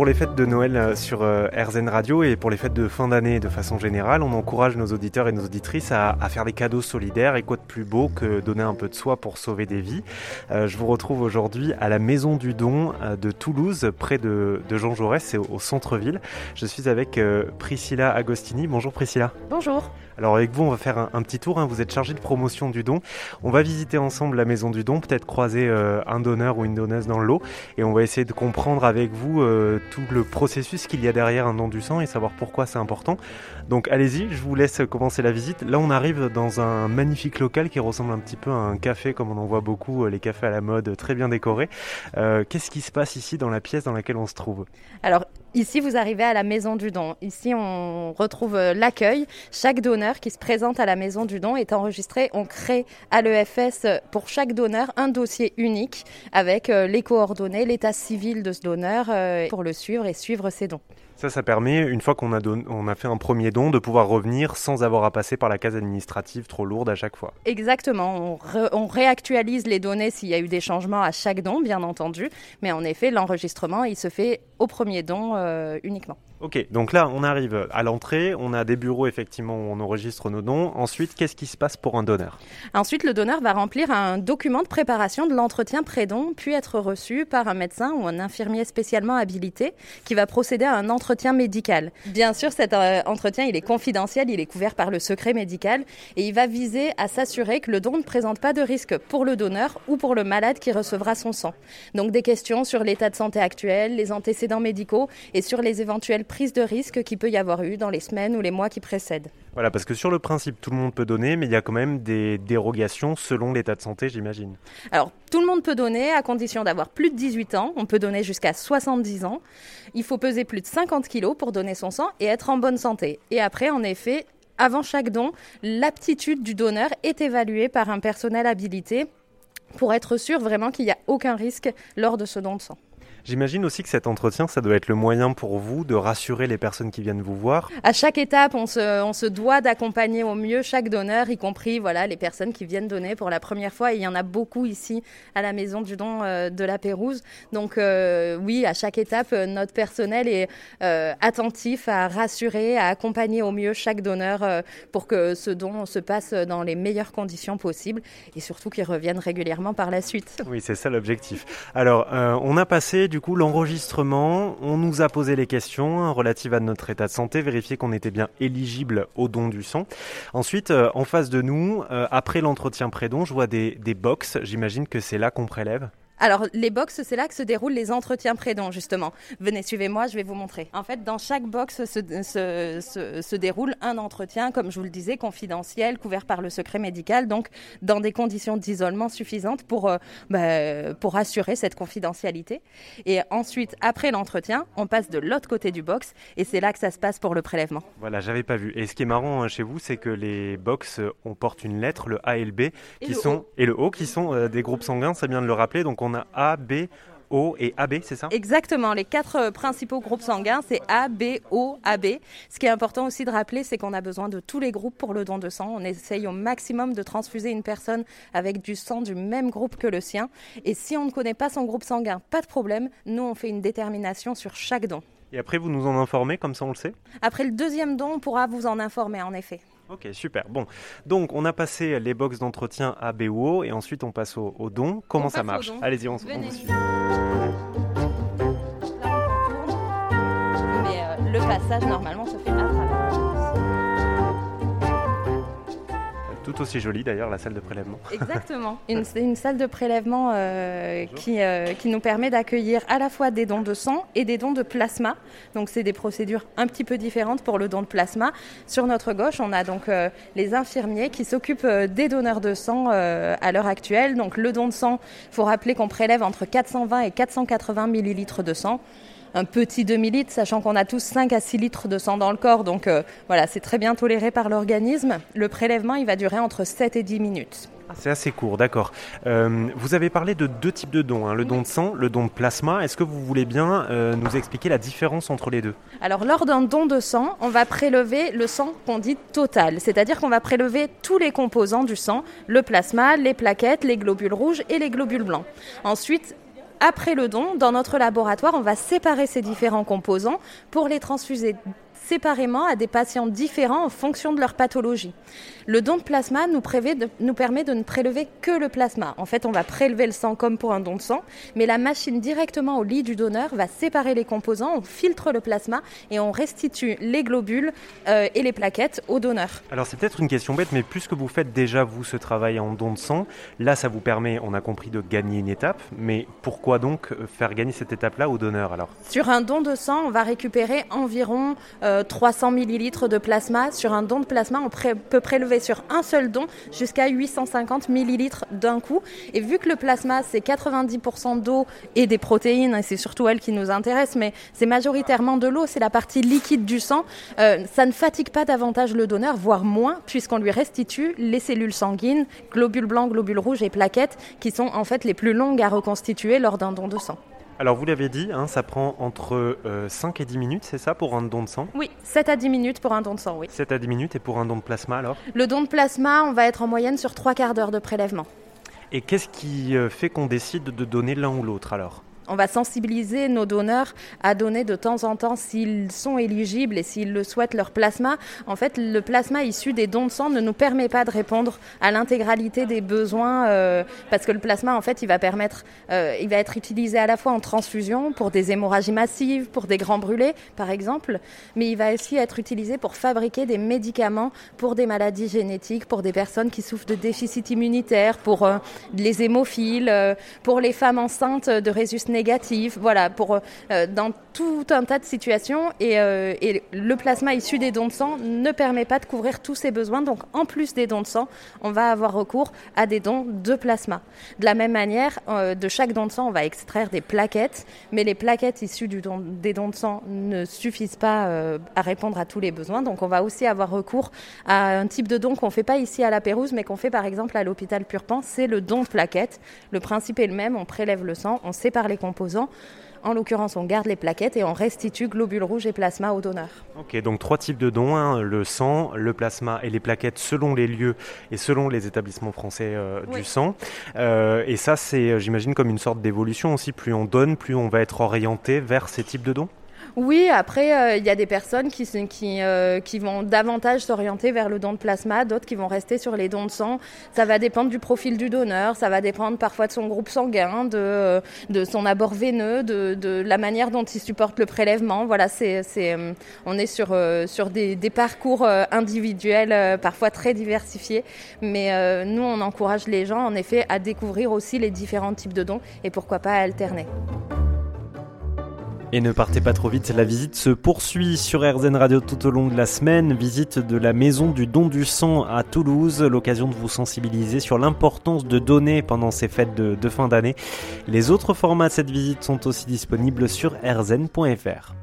pour les fêtes de Noël euh, sur euh, RZN Radio et pour les fêtes de fin d'année de façon générale, on encourage nos auditeurs et nos auditrices à, faire des cadeaux solidaires. Et quoi de plus beau que donner un peu de soi pour sauver des vies euh, Je vous retrouve aujourd'hui à la Maison du Don de Toulouse, près de, Jean Jaurès, c'est au, centre-ville. Je suis avec Priscilla Agostini. Bonjour Priscilla. Bonjour. Alors avec vous, on va faire un, petit tour. Hein. Vous êtes chargé de promotion du don. On va visiter ensemble la maison du don, peut-être croiser euh, un donneur ou une donneuse dans le lot, et on va essayer de comprendre avec vous euh, tout le processus qu'il y a derrière un don du sang et savoir pourquoi c'est important. Donc allez-y, je vous laisse commencer la visite. Là, on arrive dans un magnifique local qui ressemble un petit peu à un café, comme on en voit beaucoup, euh, les cafés à la mode, très bien décorés. Qu'est-ce qui se passe ici dans la pièce dans laquelle on se trouve? Ici, vous arrivez à la maison du don. Ici, on retrouve l'accueil. Chaque donneur qui se présente à la maison du don est enregistré. On crée à l'EFS pour chaque donneur un dossier unique avec euh, les coordonnées, l'état civil de ce donneur euh, pour le suivre et suivre ses dons. Ça, ça permet, une fois qu'on a, on a fait un premier don, de pouvoir revenir sans avoir à passer par la case administrative trop lourde à chaque fois. Exactement. On, réactualise les données s'il y a eu des changements à chaque don, bien entendu. Mais en effet, l'enregistrement, il se fait au premier don euh, uniquement. Ok, donc là, on arrive à l'entrée, on a des bureaux effectivement où on enregistre nos dons. Ensuite, qu'est-ce qui se passe pour un donneur? Ensuite, le donneur va remplir un document de préparation de l'entretien pré-don, puis être reçu par un médecin ou un infirmier spécialement habilité qui va procéder à un entretien médical. Bien sûr, cet euh, entretien, il est confidentiel, il est couvert par le secret médical et il va viser à s'assurer que le don ne présente pas de risque pour le donneur ou pour le malade qui recevra son sang. Donc des questions sur l'état de santé actuel, les antécédents médicaux et sur les éventuels prise de risque qu'il peut y avoir eu dans les semaines ou les mois qui précèdent. Voilà, parce que sur le principe, tout le monde peut donner, mais il y a quand même des dérogations selon l'état de santé, j'imagine. Alors, tout le monde peut donner à condition d'avoir plus de 18 ans. On peut donner jusqu'à 70 ans. Il faut peser plus de 50 kilos pour donner son sang et être en bonne santé. Et après, en effet, avant chaque don, l'aptitude du donneur est évaluée par un personnel habilité pour être sûr vraiment qu'il n'y a aucun risque lors de ce don de sang. J'imagine aussi que cet entretien, ça doit être le moyen pour vous de rassurer les personnes qui viennent vous voir. À chaque étape, on se, on se doit d'accompagner au mieux chaque donneur, y compris voilà, les personnes qui viennent donner pour la première fois. Et il y en a beaucoup ici à la Maison du Don euh, de la Pérouse. Donc euh, oui, à chaque étape, euh, notre personnel est attentif à rassurer, à accompagner au mieux chaque donneur pour que ce don se passe dans les meilleures conditions possibles et surtout qu'il revienne régulièrement par la suite. Oui, c'est ça l'objectif. Alors, on a passé du coup l'enregistrement. On nous a posé les questions hein, relatives à notre état de santé, vérifier qu'on était bien éligible au don du sang. Ensuite, euh, en face de nous, euh, après l'entretien pré-don, je vois des, des box. J'imagine que c'est là qu'on prélève. Alors, les box, c'est là que se déroulent les entretiens prédons, justement. Venez, suivez-moi, je vais vous montrer. En fait, dans chaque box se, déroule un entretien, comme je vous le disais, confidentiel, couvert par le secret médical, donc dans des conditions d'isolement suffisantes pour, euh, bah, pour assurer cette confidentialité. Et ensuite, après l'entretien, on passe de l'autre côté du box et c'est là que ça se passe pour le prélèvement. Voilà, j'avais pas vu. Et ce qui est marrant hein, chez vous, c'est que les box, on porte une lettre, le A et le B, qui sont, et le O, qui sont euh, des groupes sanguins, c'est bien de le rappeler. Donc on on a A, B, O et AB, c'est ça? Exactement. Les quatre euh, principaux groupes sanguins, c'est A, B, O, AB. Ce qui est important aussi de rappeler, c'est qu'on a besoin de tous les groupes pour le don de sang. On essaye au maximum de transfuser une personne avec du sang du même groupe que le sien. Et si on ne connaît pas son groupe sanguin, pas de problème. Nous, on fait une détermination sur chaque don. Et après, vous nous en informez, comme ça on le sait? Après le deuxième don, on pourra vous en informer, en effet. Ok, super. Bon, donc on a passé les box d'entretien à BO et ensuite on passe au, don. Comment ça marche Allez-y, on, on vous suit. Mais euh, le passage normalement se fait tout aussi jolie d'ailleurs, la salle de prélèvement. Exactement. une, une salle de prélèvement euh, qui, euh, qui nous permet d'accueillir à la fois des dons de sang et des dons de plasma. Donc c'est des procédures un petit peu différentes pour le don de plasma. Sur notre gauche, on a donc euh, les infirmiers qui s'occupent des donneurs de sang à l'heure actuelle. Donc le don de sang, il faut rappeler qu'on prélève entre 420 et 480 millilitres de sang un petit demi-litre, sachant qu'on a tous 5 à 6 litres de sang dans le corps. Donc euh, voilà, c'est très bien toléré par l'organisme. Le prélèvement, il va durer entre 7 et 10 minutes. Ah, c'est assez court, d'accord. Euh, vous avez parlé de deux types de dons, hein, le don de sang, le don de plasma. Est-ce que vous voulez bien euh, nous expliquer la différence entre les deux? Alors, lors d'un don de sang, on va prélever le sang qu'on dit total, c'est-à-dire qu'on va prélever tous les composants du sang, le plasma, les plaquettes, les globules rouges et les globules blancs. Ensuite, après le don, dans notre laboratoire, on va séparer ces différents composants pour les transfuser séparément à des patients différents en fonction de leur pathologie. Le don de plasma nous, nous, permet de ne prélever que le plasma. En fait, on va prélever le sang comme pour un don de sang, mais la machine directement au lit du donneur va séparer les composants, on filtre le plasma et on restitue les globules euh, et les plaquettes au donneur. Alors c'est peut-être une question bête, mais puisque vous faites déjà vous ce travail en don de sang, là ça vous permet, on a compris, de gagner une étape, mais pourquoi donc euh, faire gagner cette étape-là au donneur alors? Sur un don de sang, on va récupérer environ euh, 300 millilitres de plasma. Sur un don de plasma, on peut prélever sur un seul don jusqu'à 850 millilitres d'un coup. Et vu que le plasma, c'est 90% d'eau et des protéines, et c'est surtout elle qui nous intéresse, mais c'est majoritairement de l'eau, c'est la partie liquide du sang, euh, ça ne fatigue pas davantage le donneur, voire moins, puisqu'on lui restitue les cellules sanguines, globules blancs, globules rouges et plaquettes, qui sont en fait les plus longues à reconstituer lors d'un don de sang. Alors vous l'avez dit, hein, ça prend entre 5 euh, et 10 minutes, c'est ça, pour un don de sang? Oui, 7 à 10 minutes pour un don de sang, oui. 7 à 10 minutes et pour un don de plasma alors? Le don de plasma, on va être en moyenne sur 3 quarts d'heure de prélèvement. Et qu'est-ce qui euh, fait qu'on décide de donner l'un ou l'autre alors? On va sensibiliser nos donneurs à donner de temps en temps, s'ils sont éligibles et s'ils le souhaitent, leur plasma. En fait, le plasma issu des dons de sang ne nous permet pas de répondre à l'intégralité des besoins euh, parce que le plasma, en fait, il va permettre, euh, il va être utilisé à la fois en transfusion pour des hémorragies massives, pour des grands brûlés, par exemple, mais il va aussi être utilisé pour fabriquer des médicaments pour des maladies génétiques, pour des personnes qui souffrent de déficit immunitaire, pour euh, les hémophiles, pour les femmes enceintes de résus négatif, voilà, pour, euh, dans tout un tas de situations. Euh, et, le plasma issu des dons de sang ne permet pas de couvrir tous ces besoins. Donc, en plus des dons de sang, on va avoir recours à des dons de plasma. De la même manière, euh, de chaque don de sang, on va extraire des plaquettes, mais les plaquettes issues des dons de sang ne suffisent pas à répondre à tous les besoins. Donc, on va aussi avoir recours à un type de don qu'on fait pas ici à la Pérouse, mais qu'on fait par exemple à l'hôpital Purpan, c'est le don de plaquettes. Le principe est le même, on prélève le sang, on sépare les composants. En l'occurrence, on garde les plaquettes et on restitue globules rouges et plasma au donneur. Ok, donc trois types de dons hein, le sang, le plasma et les plaquettes selon les lieux et selon les établissements français euh, du sang. Euh, et ça, c'est, j'imagine, comme une sorte d'évolution aussi. Plus on donne, plus on va être orienté vers ces types de dons? Oui, après, euh, il y a des personnes euh, qui vont davantage s'orienter vers le don de plasma, d'autres qui vont rester sur les dons de sang. Ça va dépendre du profil du donneur, ça va dépendre parfois de son groupe sanguin, de, euh, son abord veineux, de, la manière dont il supporte le prélèvement. Voilà, on est sur, sur des, des parcours individuels, parfois très diversifiés. Mais nous, on encourage les gens, en effet, à découvrir aussi les différents types de dons et pourquoi pas à alterner. Et ne partez pas trop vite, la visite se poursuit sur RZN Radio tout au long de la semaine. Visite de la maison du don du sang à Toulouse, l'occasion de vous sensibiliser sur l'importance de donner pendant ces fêtes de, fin d'année. Les autres formats de cette visite sont aussi disponibles sur rzn.fr.